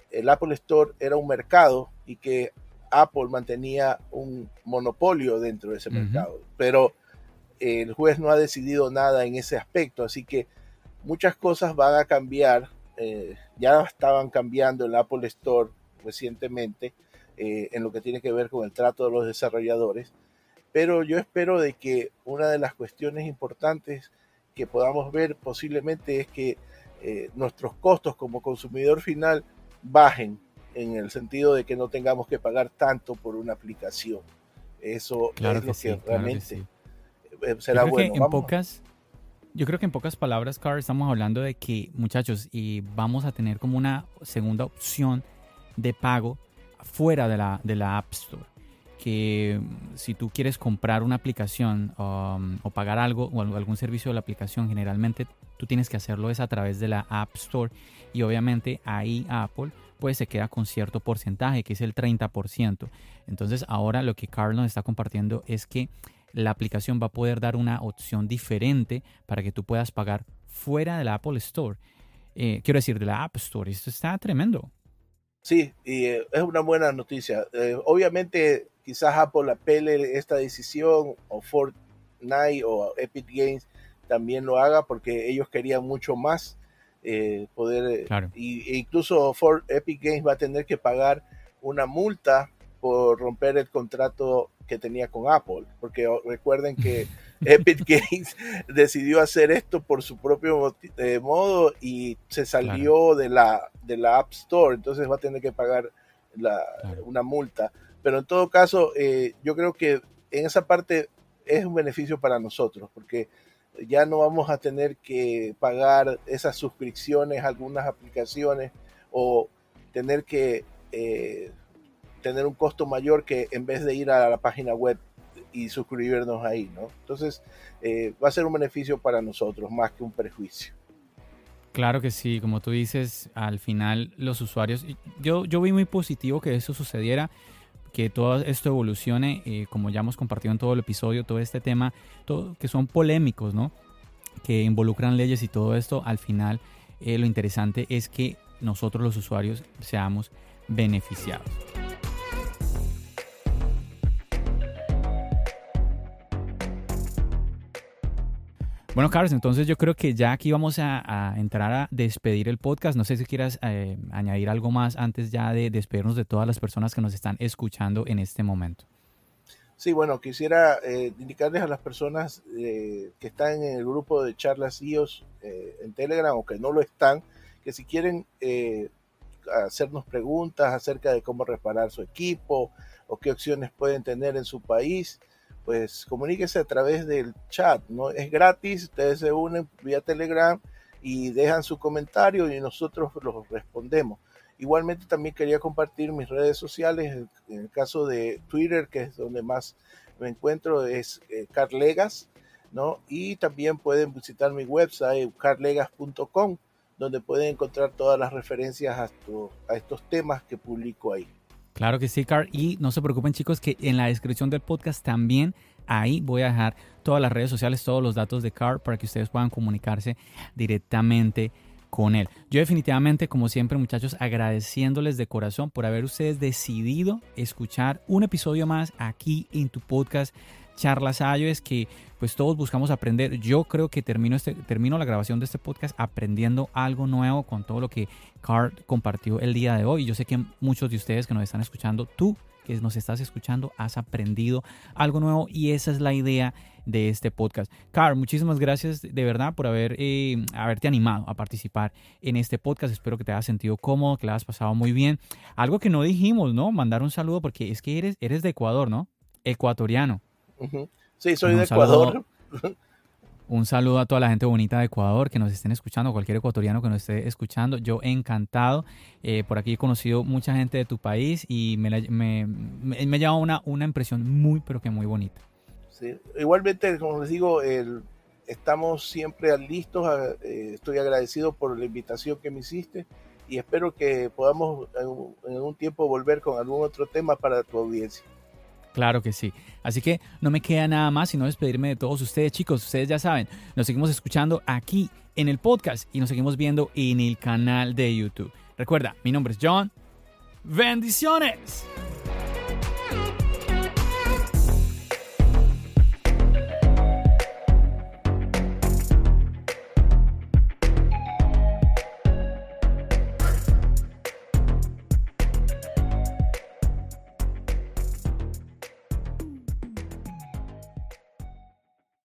el Apple Store era un mercado y que Apple mantenía un monopolio dentro de ese mercado. Pero el juez no ha decidido nada en ese aspecto, así que muchas cosas van a cambiar eh, ya estaban cambiando el Apple Store recientemente eh, en lo que tiene que ver con el trato de los desarrolladores, pero yo espero de que una de las cuestiones importantes que podamos ver posiblemente es que eh, nuestros costos como consumidor final bajen en el sentido de que no tengamos que pagar tanto por una aplicación. Eso es lo que, realmente será bueno. en pocas, yo creo que en pocas palabras, Carl, estamos hablando de que, muchachos, y vamos a tener como una segunda opción de pago fuera de la, de la App Store. Que si tú quieres comprar una aplicación um, o pagar algo o algún servicio de la aplicación, generalmente tú tienes que hacerlo es a través de la App Store. Y obviamente ahí Apple pues se queda con cierto porcentaje, que es el 30%. Entonces ahora lo que Carl nos está compartiendo es que la aplicación va a poder dar una opción diferente para que tú puedas pagar fuera de la Apple Store. Eh, quiero decir, de la App Store. Esto está tremendo. Sí, y eh, es una buena noticia. Eh, obviamente, quizás Apple apele esta decisión, o Fortnite o Epic Games también lo haga, porque ellos querían mucho más poder. Y, e incluso Epic Games va a tener que pagar una multa por romper el contrato que tenía con Apple, porque recuerden que Epic Games decidió hacer esto por su propio eh, modo y se salió de, la, de la App Store, entonces va a tener que pagar una multa. Pero en todo caso, eh, yo creo que en esa parte es un beneficio para nosotros, porque ya no vamos a tener que pagar esas suscripciones algunas aplicaciones o tener que eh, tener un costo mayor que en vez de ir a la página web y suscribirnos ahí, ¿no? Entonces eh, va a ser un beneficio para nosotros más que un perjuicio. Claro que sí, como tú dices, al final los usuarios, yo, yo vi muy positivo que eso sucediera, que todo esto evolucione, eh, como ya hemos compartido en todo el episodio, todo este tema, todo, que son polémicos, ¿no? Que involucran leyes y todo esto, al final eh, lo interesante es que nosotros los usuarios seamos beneficiados. Bueno, Carlos, entonces yo creo que ya aquí vamos a, entrar a despedir el podcast. No sé si quieras eh, añadir algo más antes ya de despedirnos de todas las personas que nos están escuchando en este momento. Sí, bueno, quisiera eh, indicarles a las personas eh, que están en el grupo de charlas IOS en Telegram o que no lo están, que si quieren hacernos preguntas acerca de cómo reparar su equipo o qué opciones pueden tener en su país, pues comuníquese a través del chat, ¿no? Es gratis, ustedes se unen vía Telegram y dejan su comentario y nosotros los respondemos. Igualmente también quería compartir mis redes sociales, en el caso de Twitter, que es donde más me encuentro, es eh, Carlegas, ¿no? Y también pueden visitar mi website, carlegas.com, donde pueden encontrar todas las referencias a, a estos temas que publico ahí. Claro que sí, Car. Y no se preocupen, chicos, que en la descripción del podcast también ahí voy a dejar todas las redes sociales, todos los datos de Car para que ustedes puedan comunicarse directamente con él. Yo definitivamente, como siempre, muchachos, agradeciéndoles de corazón por haber ustedes decidido escuchar un episodio más aquí en tu podcast charlas es que pues todos buscamos aprender. Yo creo que termino, este, termino la grabación de este podcast aprendiendo algo nuevo con todo lo que Carl compartió el día de hoy. Yo sé que muchos de ustedes que nos están escuchando, tú que nos estás escuchando, has aprendido algo nuevo y esa es la idea de este podcast. Carl, muchísimas gracias de verdad por haber, eh, haberte animado a participar en este podcast. Espero que te hayas sentido cómodo, que la hayas pasado muy bien. Algo que no dijimos, ¿no? Mandar un saludo porque es que eres, eres de Ecuador, ¿no? Ecuatoriano. Sí, soy de Ecuador. un saludo a toda la gente bonita de Ecuador que nos estén escuchando, cualquier ecuatoriano que nos esté escuchando. Yo encantado. Eh, por aquí he conocido mucha gente de tu país y me, me, me, lleva una, una impresión muy, pero que muy bonita. Sí. Igualmente, como les digo, estamos siempre listos. Eh, estoy agradecido por la invitación que me hiciste y espero que podamos en, en un tiempo volver con algún otro tema para tu audiencia. Claro que sí. Así que no me queda nada más sino despedirme de todos ustedes, chicos. Ustedes ya saben, nos seguimos escuchando aquí en el podcast y nos seguimos viendo en el canal de YouTube. Recuerda, mi nombre es John. Bendiciones.